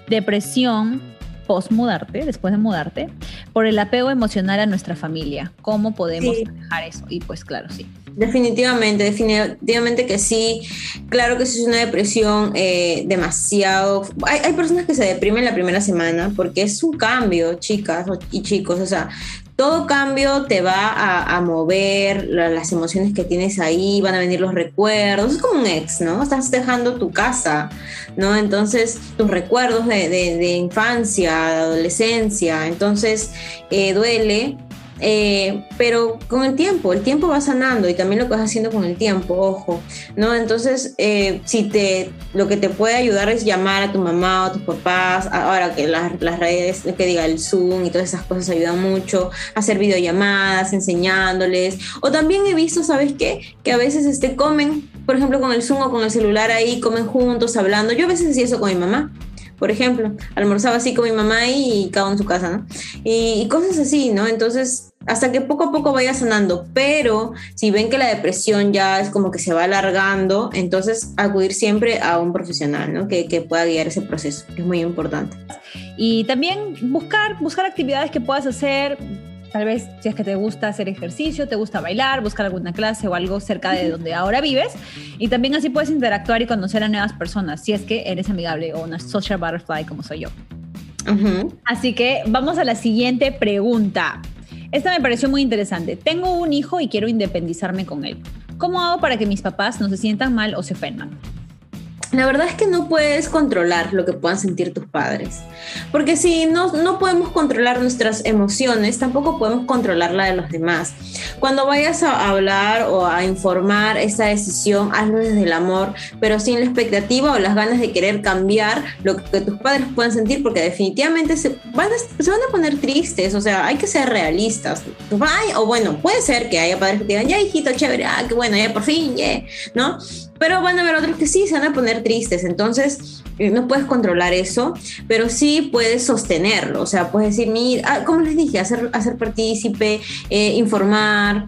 depresión post mudarte, después de mudarte, por el apego emocional a nuestra familia? ¿Cómo podemos manejar eso? Y pues claro, sí. Definitivamente, definitivamente que sí. Claro que sí es una depresión eh, demasiado... Hay, hay, personas que se deprimen la primera semana porque es un cambio, chicas y chicos. O sea, todo cambio te va a, mover las emociones que tienes ahí, van a venir los recuerdos. Es como un ex, ¿no? Estás dejando tu casa, ¿no? Entonces, tus recuerdos de infancia, de adolescencia. Entonces, eh, duele eh, pero con el tiempo, el tiempo va sanando y también lo que vas haciendo con el tiempo, ojo, ¿no? Entonces, eh, si te, lo que te puede ayudar es llamar a tu mamá o a tus papás, ahora que las, las redes, que diga el Zoom y todas esas cosas ayudan mucho, hacer videollamadas, enseñándoles, o también he visto, ¿sabes qué? Que a veces este, comen, por ejemplo, con el Zoom o con el celular ahí, comen juntos, hablando, yo a veces hacía eso con mi mamá, por ejemplo, almorzaba así con mi mamá y cada uno en su casa, ¿no? Y, cosas así, ¿no? Entonces, hasta que poco a poco vaya sanando, pero si ven que la depresión ya es como que se va alargando, entonces acudir siempre a un profesional, ¿no? Que, que pueda guiar ese proceso, que es muy importante. Y también buscar, buscar actividades que puedas hacer Tal vez si es que te gusta hacer ejercicio, te gusta bailar, buscar alguna clase o algo cerca de donde ahora vives. Y también así puedes interactuar y conocer a nuevas personas, si es que eres amigable o una social butterfly como soy yo. Así que vamos a la siguiente pregunta. Esta me pareció muy interesante. Tengo un hijo y quiero independizarme con él. ¿Cómo hago para que mis papás no se sientan mal o se ofendan? La verdad es que no puedes controlar lo que puedan sentir tus padres. Porque si no, no podemos controlar nuestras emociones, tampoco podemos controlar la de los demás. Cuando vayas a hablar o a informar esa decisión, hazlo desde el amor, pero sin la expectativa o las ganas de querer cambiar lo que tus padres puedan sentir, porque definitivamente se van a, se van a poner tristes. O sea, hay que ser realistas. o bueno, puede ser que haya padres que digan, ya hijito, chévere, ah, qué bueno, ya por fin, ya, ¿no? Pero van a haber otros que sí se van a poner tristes, entonces eh, no puedes controlar eso, pero sí puedes sostenerlo, o sea, puedes decir, mira, ah, como les dije, hacer, hacer partícipe, eh, informar,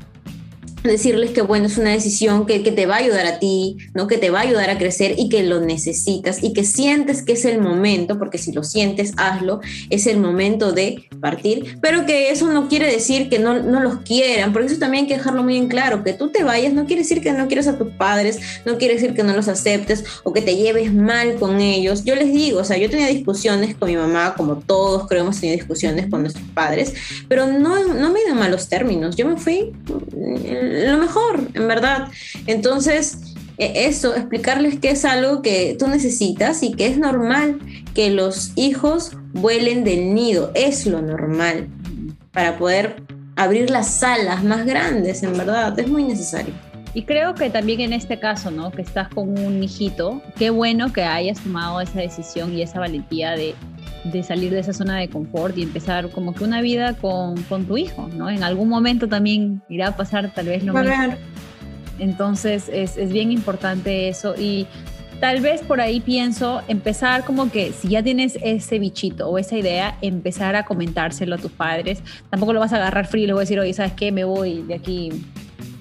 decirles que bueno, es una decisión que, que, te va a ayudar a ti, ¿no? que te va a ayudar a crecer y que lo necesitas y que sientes que es el momento, porque si lo sientes, hazlo, es el momento de partir, pero que eso no quiere decir que no, no los quieran, porque eso también hay que dejarlo muy en claro, que tú te vayas no quiere decir que no quieres a tus padres, no quiere decir que no los aceptes o que te lleves mal con ellos. Yo les digo, o sea, yo tenía discusiones con mi mamá, como todos creo hemos tenido discusiones con nuestros padres, pero no, no me dio malos términos, yo me fui lo mejor, en verdad. Entonces, e, eso, explicarles que es algo que tú necesitas y que es normal que los hijos vuelen del nido, es lo normal para poder abrir las salas más grandes, en verdad, es muy necesario. Y creo que también en este caso, ¿no? Que estás con un hijito, qué bueno que hayas tomado esa decisión y esa valentía de, de salir de esa zona de confort y empezar como que una vida con, con tu hijo, ¿no? En algún momento también irá a pasar tal vez lo mismo. Entonces es, es bien importante eso y tal vez por ahí pienso empezar como que si ya tienes ese bichito o esa idea, empezar a comentárselo a tus padres. Tampoco lo vas a agarrar frío y le voy a decir, oye, ¿sabes qué? Me voy de aquí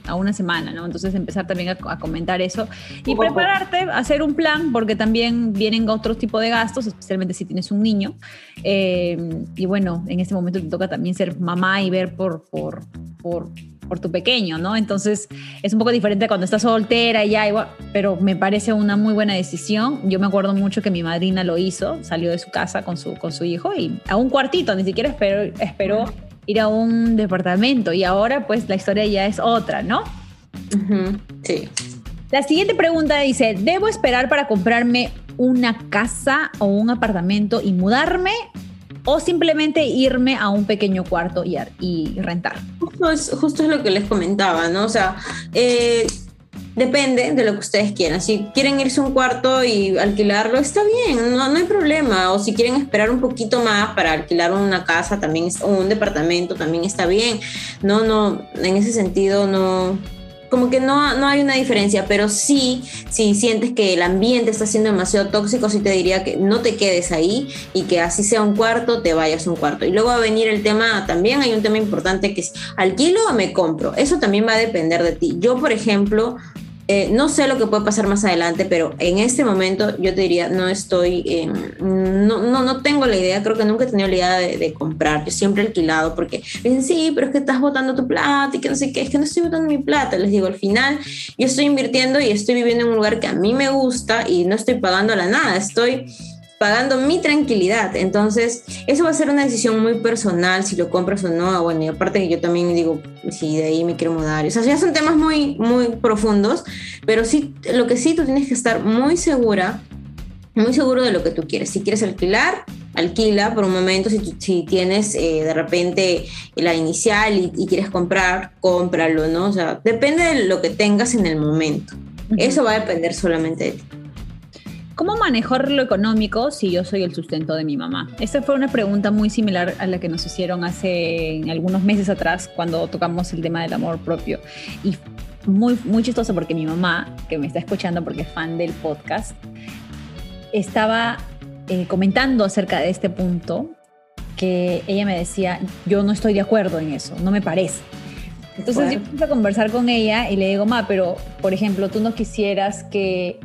a una semana, ¿no? Entonces empezar también a, comentar eso y prepararte, hacer un plan, porque también vienen otros tipos de gastos, especialmente si tienes un niño. Eh, y bueno, en este momento te toca también ser mamá y ver por, por, por, por tu pequeño, ¿no? Entonces es un poco diferente cuando estás soltera y ya, igual, pero me parece una muy buena decisión. Yo me acuerdo mucho que mi madrina lo hizo, salió de su casa con su, con su hijo y a un cuartito, ni siquiera esperó, esperó ir a un departamento y ahora pues la historia ya es otra, ¿no? Sí. La siguiente pregunta dice, ¿debo esperar para comprarme una casa o un apartamento y mudarme o simplemente irme a un pequeño cuarto y, y rentar? Justo es, justo es lo que les comentaba, ¿no? O sea, eh, Depende de lo que ustedes quieran. Si quieren irse a un cuarto y alquilarlo, está bien, no, no hay problema. O si quieren esperar un poquito más para alquilar una casa también, o un departamento también está bien. No, no, en ese sentido no, como que no, no hay una diferencia, pero sí, si sientes que el ambiente está siendo demasiado tóxico, sí te diría que no te quedes ahí y que así sea un cuarto, te vayas a un cuarto. Y luego va a venir el tema, también hay un tema importante que es, ¿alquilo o me compro? Eso también va a depender de ti. Yo, por ejemplo, eh, no sé lo que puede pasar más adelante, pero en este momento yo te diría, no estoy, no, no, no, tengo la idea, creo que nunca he tenido la idea de, comprar, yo siempre he alquilado, porque dicen, sí, pero es que estás botando tu plata y que no sé qué, es que no estoy botando mi plata, les digo, al final yo estoy invirtiendo y estoy viviendo en un lugar que a mí me gusta y no estoy pagando la nada, estoy pagando mi tranquilidad. Entonces, eso va a ser una decisión muy personal, si lo compras o no. Bueno, y aparte que yo también digo, si de ahí me quiero mudar. O sea, ya son temas muy, muy profundos, pero sí, lo que sí tú tienes que estar muy segura, muy seguro de lo que tú quieres. Si quieres alquilar, alquila por un momento. Si, si tienes eh, de repente la inicial y, quieres comprar, cómpralo, ¿no? O sea, depende de lo que tengas en el momento. Eso va a depender solamente de ti. ¿Cómo manejar lo económico si yo soy el sustento de mi mamá? Esta fue una pregunta muy similar a la que nos hicieron hace algunos meses atrás cuando tocamos el tema del amor propio. Y muy, muy chistoso porque mi mamá, que me está escuchando porque es fan del podcast, estaba eh, comentando acerca de este punto que ella me decía, yo no estoy de acuerdo en eso, no me parece. Entonces yo empecé a conversar con ella y le digo, ma, pero por ejemplo, tú no quisieras que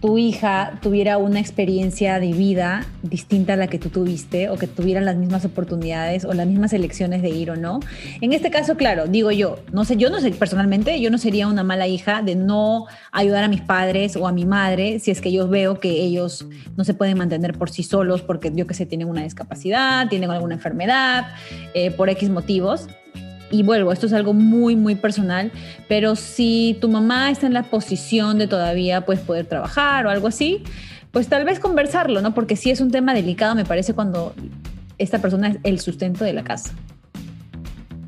tu hija tuviera una experiencia de vida distinta a la que tú tuviste o que tuviera las mismas oportunidades o las mismas elecciones de ir o no. En este caso, claro, digo yo, no sé, yo no sé personalmente, yo no sería una mala hija de no ayudar a mis padres o a mi madre si es que yo veo que ellos no se pueden mantener por sí solos porque yo que sé, tienen una discapacidad, tienen alguna enfermedad, eh, por X motivos y vuelvo, esto es algo muy, muy personal, pero si tu mamá está en la posición de todavía pues, poder trabajar o algo así, pues tal vez conversarlo, ¿no? Porque sí es un tema delicado, me parece, cuando esta persona es el sustento de la casa.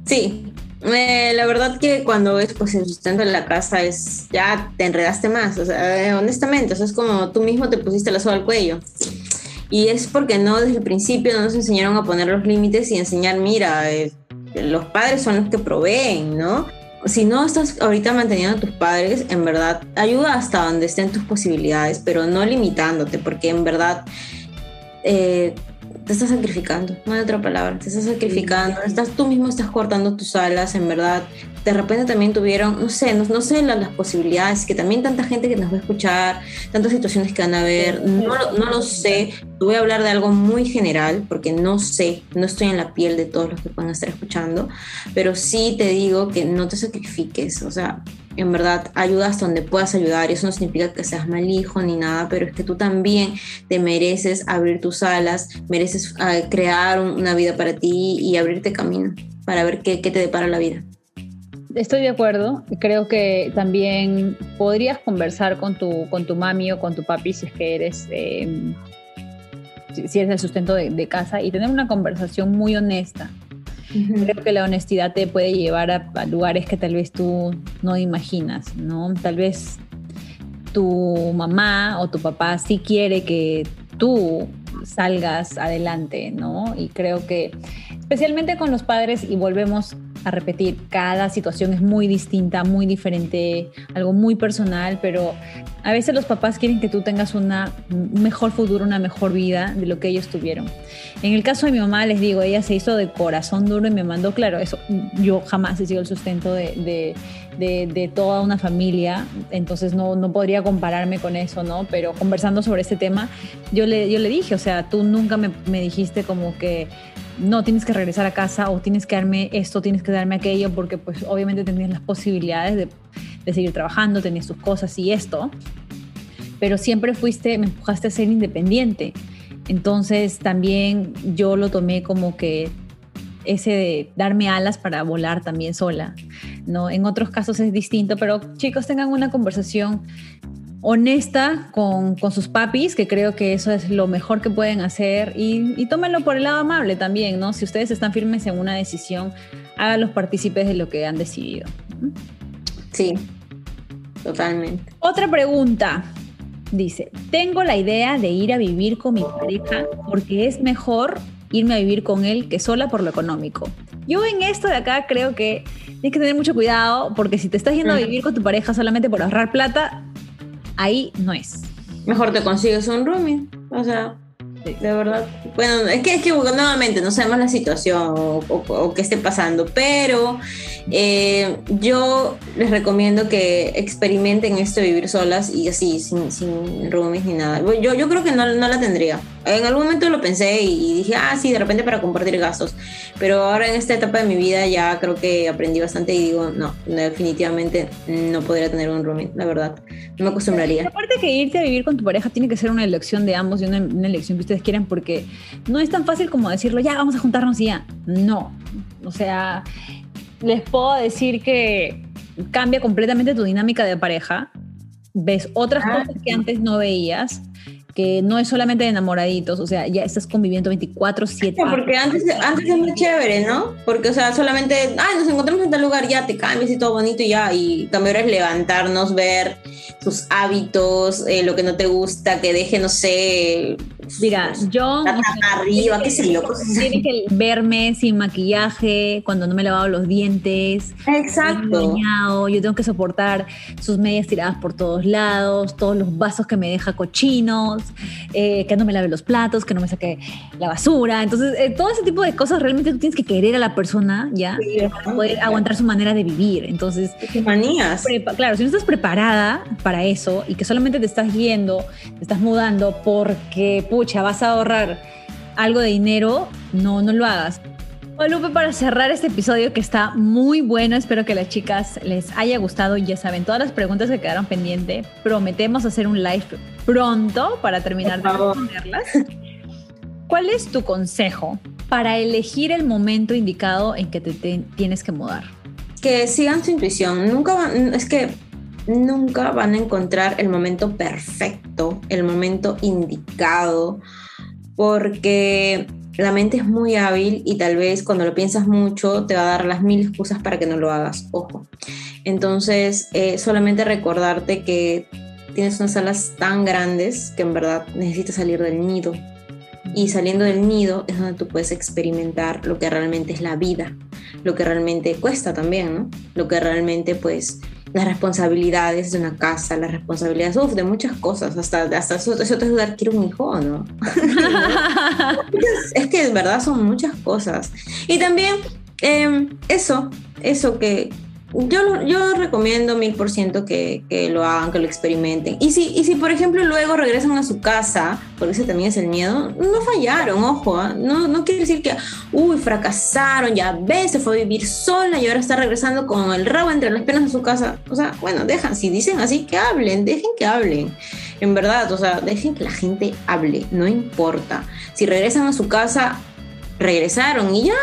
Sí, eh, la verdad que cuando es pues el sustento de la casa es ya te enredaste más, eh, honestamente, o es como tú mismo te pusiste la soga al cuello. Y es porque no desde el principio no nos enseñaron a poner los límites y enseñar, mira, eh, los padres son los que proveen, ¿no? Si no estás ahorita manteniendo a tus padres, en verdad, ayuda hasta donde estén tus posibilidades, pero no limitándote, porque en verdad, eh, te estás sacrificando, no hay otra palabra, te estás sacrificando, estás, tú mismo estás cortando tus alas, en verdad. De repente también tuvieron, no sé, no, no sé las, las, posibilidades, que también tanta gente que nos va a escuchar, tantas situaciones que van a ver, no, no lo sé. Voy a hablar de algo muy general, porque no sé, no estoy en la piel de todos los que puedan estar escuchando, pero sí te digo que no te sacrifiques, o sea, en verdad ayudas donde puedas ayudar y eso no significa que seas mal hijo ni nada, pero es que tú también te mereces abrir tus alas, mereces uh, crear una vida para ti y abrirte camino para ver qué, qué te depara la vida. Estoy de acuerdo. Creo que también podrías conversar con tu, con tu mami o con tu papi si es que eres, eh, si eres el sustento de casa y tener una conversación muy honesta Creo que la honestidad te puede llevar a, lugares que tal vez tú no imaginas, ¿no? Tal vez tu mamá o tu papá sí quiere que tú salgas adelante, ¿no? Y creo que especialmente con los padres, y volvemos a repetir, cada situación es muy distinta, muy diferente, algo muy personal, pero a veces los papás quieren que tú tengas una, un mejor futuro, una mejor vida de lo que ellos tuvieron. En el caso de mi mamá, les digo, ella se hizo de corazón duro y me mandó, claro, eso, yo jamás he sido el sustento de, de, de, toda una familia, entonces no, no podría compararme con eso, ¿no? Pero conversando sobre este tema, yo le, yo le dije, o sea, tú nunca me, me dijiste como que no tienes que regresar a casa o tienes que darme esto, tienes que darme aquello, porque pues obviamente tenías las posibilidades de, de seguir trabajando, tenías tus cosas y esto, pero siempre fuiste, me empujaste a ser independiente. Entonces también yo lo tomé como que ese de darme alas para volar también sola, ¿no? En otros casos es distinto, pero chicos tengan una conversación honesta con, con, sus papis, que creo que eso es lo mejor que pueden hacer, y, y, tómenlo por el lado amable también, ¿no? Si ustedes están firmes en una decisión, háganlos partícipes de lo que han decidido. Sí, totalmente. Otra pregunta. Dice, tengo la idea de ir a vivir con mi pareja porque es mejor irme a vivir con él que sola por lo económico. Yo en esto de acá creo que tienes que tener mucho cuidado porque si te estás yendo a vivir con tu pareja solamente por ahorrar plata, ahí no es. Mejor te consigues un roomie, o sea, de verdad. Bueno, es que, es que nuevamente no sabemos la situación o, o, o qué esté pasando, pero eh, yo les recomiendo que experimenten esto de vivir solas y así, sin, sin roomies ni nada. Yo, yo creo que no, no la tendría. En algún momento lo pensé y dije, ah, sí, de repente para compartir gastos. Pero ahora en esta etapa de mi vida ya creo que aprendí bastante y digo, no, definitivamente no podría tener un roomie, la verdad. No me acostumbraría. Aparte que irte a vivir con tu pareja tiene que ser una elección de ambos y una, una elección que ustedes quieran porque no es tan fácil como decirlo, ya, vamos a juntarnos y ya. No. O sea, les puedo decir que cambia completamente tu dinámica de pareja. Ves otras ah, cosas que antes no veías que no es solamente de enamoraditos, o sea, ya estás conviviendo 24/7. Porque antes, antes es muy chévere, ¿no? Porque, o sea, solamente, ay, nos encontramos en tal lugar, ya te cambias y todo bonito y ya, y cambio es levantarnos, ver tus hábitos, eh, lo que no te gusta, que deje, no sé... Mira, yo... Arriba, qué sé yo. Tiene que verme sin maquillaje, cuando no me he lavado los dientes. Exacto. yo tengo que soportar sus medias tiradas por todos lados, todos los vasos que me deja cochinos, eh, que no me lave los platos, que no me saque la basura. Entonces, eh, todo ese tipo de cosas realmente tú tienes que querer a la persona, ¿ya? Sí, para poder aguantar su manera de vivir. Entonces... ¿Qué manías? Claro, si no estás preparada para eso y que solamente te estás yendo, te estás mudando porque, pucha, vas a ahorrar algo de dinero, no, no lo hagas. Lupe, para cerrar este episodio que está muy bueno, espero que a las chicas les haya gustado. Ya saben, todas las preguntas que quedaron pendientes, prometemos hacer un live pronto para terminar de responderlas. ¿Cuál es tu consejo para elegir el momento indicado en que te, te tienes que mudar? Que sigan su intuición. Nunca van, es que nunca van a encontrar el momento perfecto, el momento indicado, porque la mente es muy hábil y tal vez cuando lo piensas mucho te va a dar las mil excusas para que no lo hagas, ojo. Entonces, eh, solamente recordarte que tienes unas alas tan grandes que en verdad necesitas salir del nido. Y saliendo del nido es donde tú puedes experimentar lo que realmente es la vida, lo que realmente cuesta también, ¿no? Lo que realmente pues las responsabilidades de una casa, las responsabilidades uf, de muchas cosas, hasta, hasta eso, eso te ayuda quiero un hijo no. es, que de verdad son muchas cosas. Y también em, eso, eso que, yo, yo recomiendo mil por ciento que, lo hagan, que lo experimenten. Y si, y si, por ejemplo, luego regresan a su casa, porque ese también es el miedo, no fallaron, ojo, ¿ah? no, no quiere decir que, uy, fracasaron, ya ves, se fue a vivir sola y ahora está regresando con el rabo entre las piernas a su casa. O sea, bueno, dejan, si dicen así, que hablen, dejen que hablen. En verdad, o sea, dejen que la gente hable, no importa. Si regresan a su casa, regresaron y ya,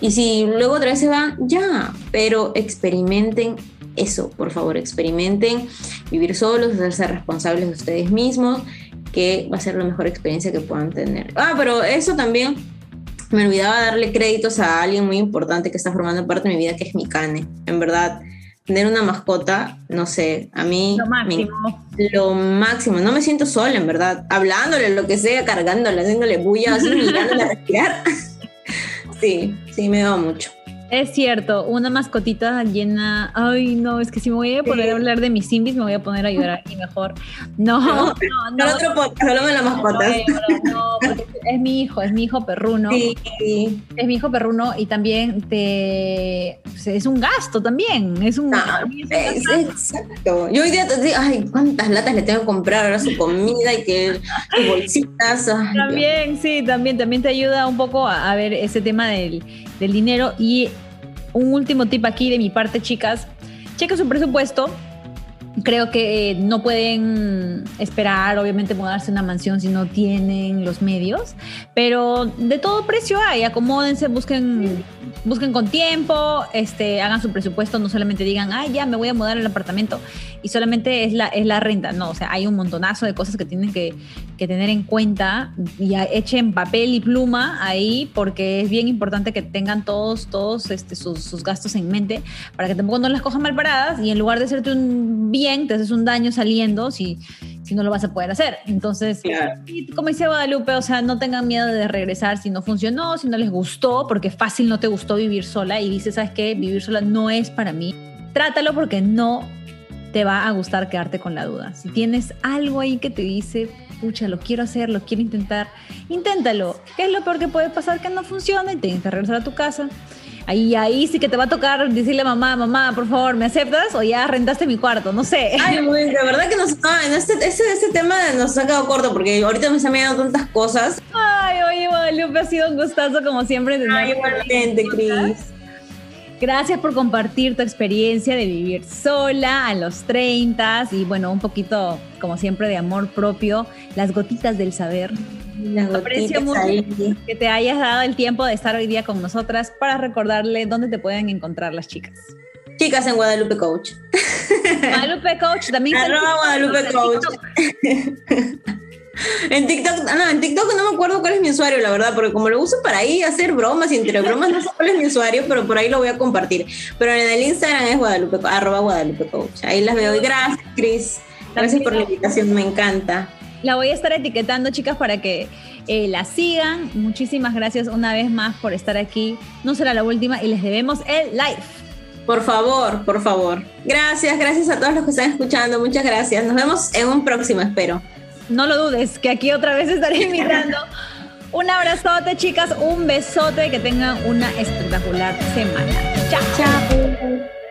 y si luego otra vez se van, ya, pero experimenten eso, por favor, experimenten vivir solos, hacerse responsables de ustedes mismos, que va a ser la mejor experiencia que puedan tener. Ah, pero eso también me olvidaba darle créditos a alguien muy importante que está formando parte de mi vida, que es mi cane. En verdad, tener una mascota, no sé, a mí... Lo máximo. lo máximo. No me siento sola, en verdad. Hablándole, lo que sea, cargándole, haciéndole bulla, a respirar. Sí, sí, me va mucho. Es cierto, una mascotita llena. Ay, no, es que si me voy a poner a hablar de mis simbis, me voy a poner a llorar aquí mejor. No, no, no. no otro podcast, solo de las mascotas. No, porque es mi hijo, es mi hijo perruno. Sí. Es mi hijo perruno y también te. Es un gasto también. Es un. exacto. Yo hoy día te digo, ay, cuántas latas le tengo que comprar ahora su comida y que bolsitas. también, sí, también, también te ayuda un poco a, a ver ese tema del del dinero. Y un último tip aquí de mi parte, chicas. Checa su presupuesto. Creo que no pueden esperar, obviamente, mudarse a una mansión si no tienen los medios, pero de todo precio hay, acomódense, busquen busquen con tiempo, este, hagan su presupuesto, no solamente digan, ay, ya me voy a mudar al apartamento y solamente es la, es la renta. No, o sea, hay un montonazo de cosas que tienen que, tener en cuenta y echen papel y pluma ahí porque es bien importante que tengan todos, todos este, sus, gastos en mente para que tampoco no las cojan mal paradas y en lugar de hacerte un bien, te haces un daño saliendo si, si no lo vas a poder hacer. Entonces, como dice Guadalupe, o sea, no tengan miedo de regresar si no funcionó, si no les gustó, porque fácil no te gustó vivir sola y dices, ¿sabes qué? Vivir sola no es para mí. Trátalo porque no te va a gustar quedarte con la duda. Si tienes algo ahí que te dice, pucha, lo quiero hacer, lo quiero intentar, inténtalo. ¿Qué es lo peor que puede pasar? Que no funcione y tienes que regresar a tu casa. Ahí, ahí sí que te va a tocar decirle a mamá, mamá, por favor, ¿me aceptas? O ya rentaste mi cuarto, no sé. Ay, de verdad que nos, en este, este, este, tema nos ha quedado corto porque ahorita me se me han dado tantas cosas. Ay, oye, Guadalupe, ha sido un gustazo como siempre. Ay, igualmente, Cris. Gracias por compartir tu experiencia de vivir sola a los 30 y bueno, un poquito, como siempre, de amor propio, las gotitas del saber. Aprecio mucho que te hayas dado el tiempo de estar hoy día con nosotras para recordarle dónde te pueden encontrar las chicas. Chicas en Guadalupe Coach. Guadalupe Coach también. Arroba Guadalupe Coach. En TikTok, no, en TikTok no me acuerdo cuál es mi usuario, la verdad, porque como lo uso para ahí hacer bromas y entre bromas no sé cuál es mi usuario, pero por ahí lo voy a compartir. Pero en el Instagram es Guadalupe, arroba Guadalupe Coach. Ahí las veo. Y gracias, Cris. Gracias por la invitación, me encanta. La voy a estar etiquetando, chicas, para que eh, la sigan. Muchísimas gracias una vez más por estar aquí. No será la última y les debemos el live. Por favor, por favor. Gracias, gracias a todos los que están escuchando. Muchas gracias. Nos vemos en un próximo, espero no lo dudes, que aquí otra vez estaré invitando. un abrazote, chicas, un besote, que tengan una espectacular semana. Chao. Chao.